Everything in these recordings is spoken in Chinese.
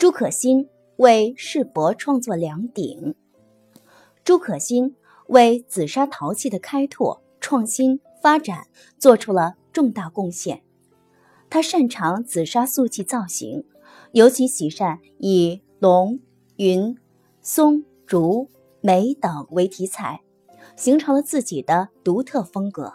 朱可心为世博创作两鼎。朱可心为紫砂陶器的开拓、创新、发展做出了重大贡献。他擅长紫砂素器造型，尤其喜善以龙、云、松、竹、梅等为题材，形成了自己的独特风格。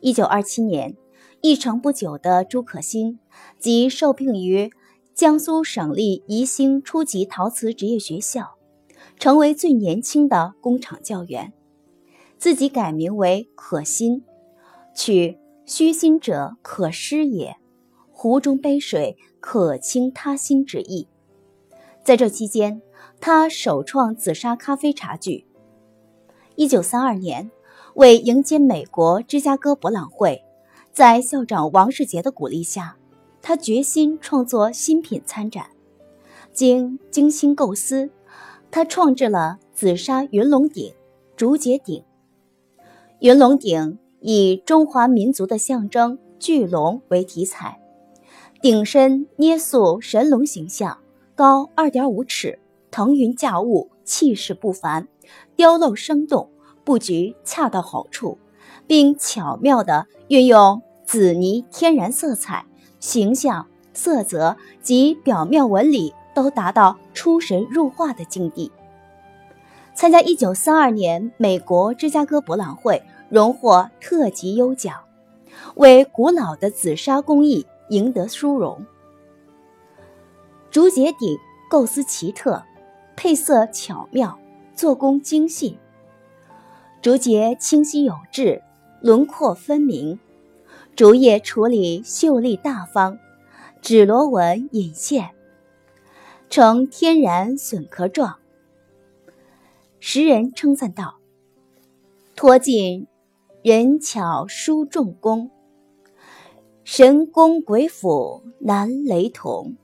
一九二七年，一成不久的朱可心即受聘于江苏省立宜兴初级陶瓷职业学校，成为最年轻的工厂教员，自己改名为可心，取虚心者可失也，湖中杯水可清他心之意。在这期间，他首创紫砂咖啡茶具。一九三二年。为迎接美国芝加哥博览会，在校长王世杰的鼓励下，他决心创作新品参展。经精心构思，他创制了紫砂云龙鼎、竹节鼎。云龙鼎以中华民族的象征巨龙为题材，鼎身捏塑神龙形象，高二点五尺，腾云驾雾，气势不凡，雕镂生动。布局恰到好处，并巧妙地运用紫泥天然色彩，形象、色泽及表面纹理都达到出神入化的境地。参加1932年美国芝加哥博览会，荣获特级优奖，为古老的紫砂工艺赢得殊荣。竹节鼎构思奇特，配色巧妙，做工精细。竹节清晰有致，轮廓分明；竹叶处理秀丽大方，纸螺纹引线，呈天然笋壳状。时人称赞道：“托尽人巧书重工，神功鬼斧难雷同。”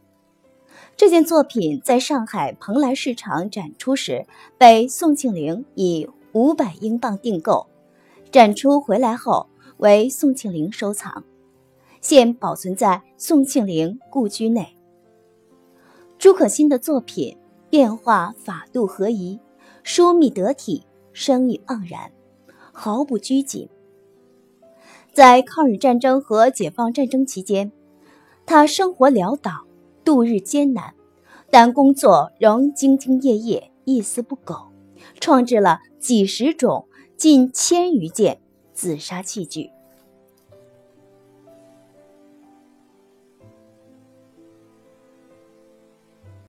这件作品在上海蓬莱市场展出时，被宋庆龄以。五百英镑订购，展出回来后为宋庆龄收藏，现保存在宋庆龄故居内。朱可心的作品变化法度合宜，疏密得体，声韵盎然，毫不拘谨。在抗日战争和解放战争期间，他生活潦倒，度日艰难，但工作仍兢兢业业，一丝不苟。创制了几十种、近千余件自杀器具。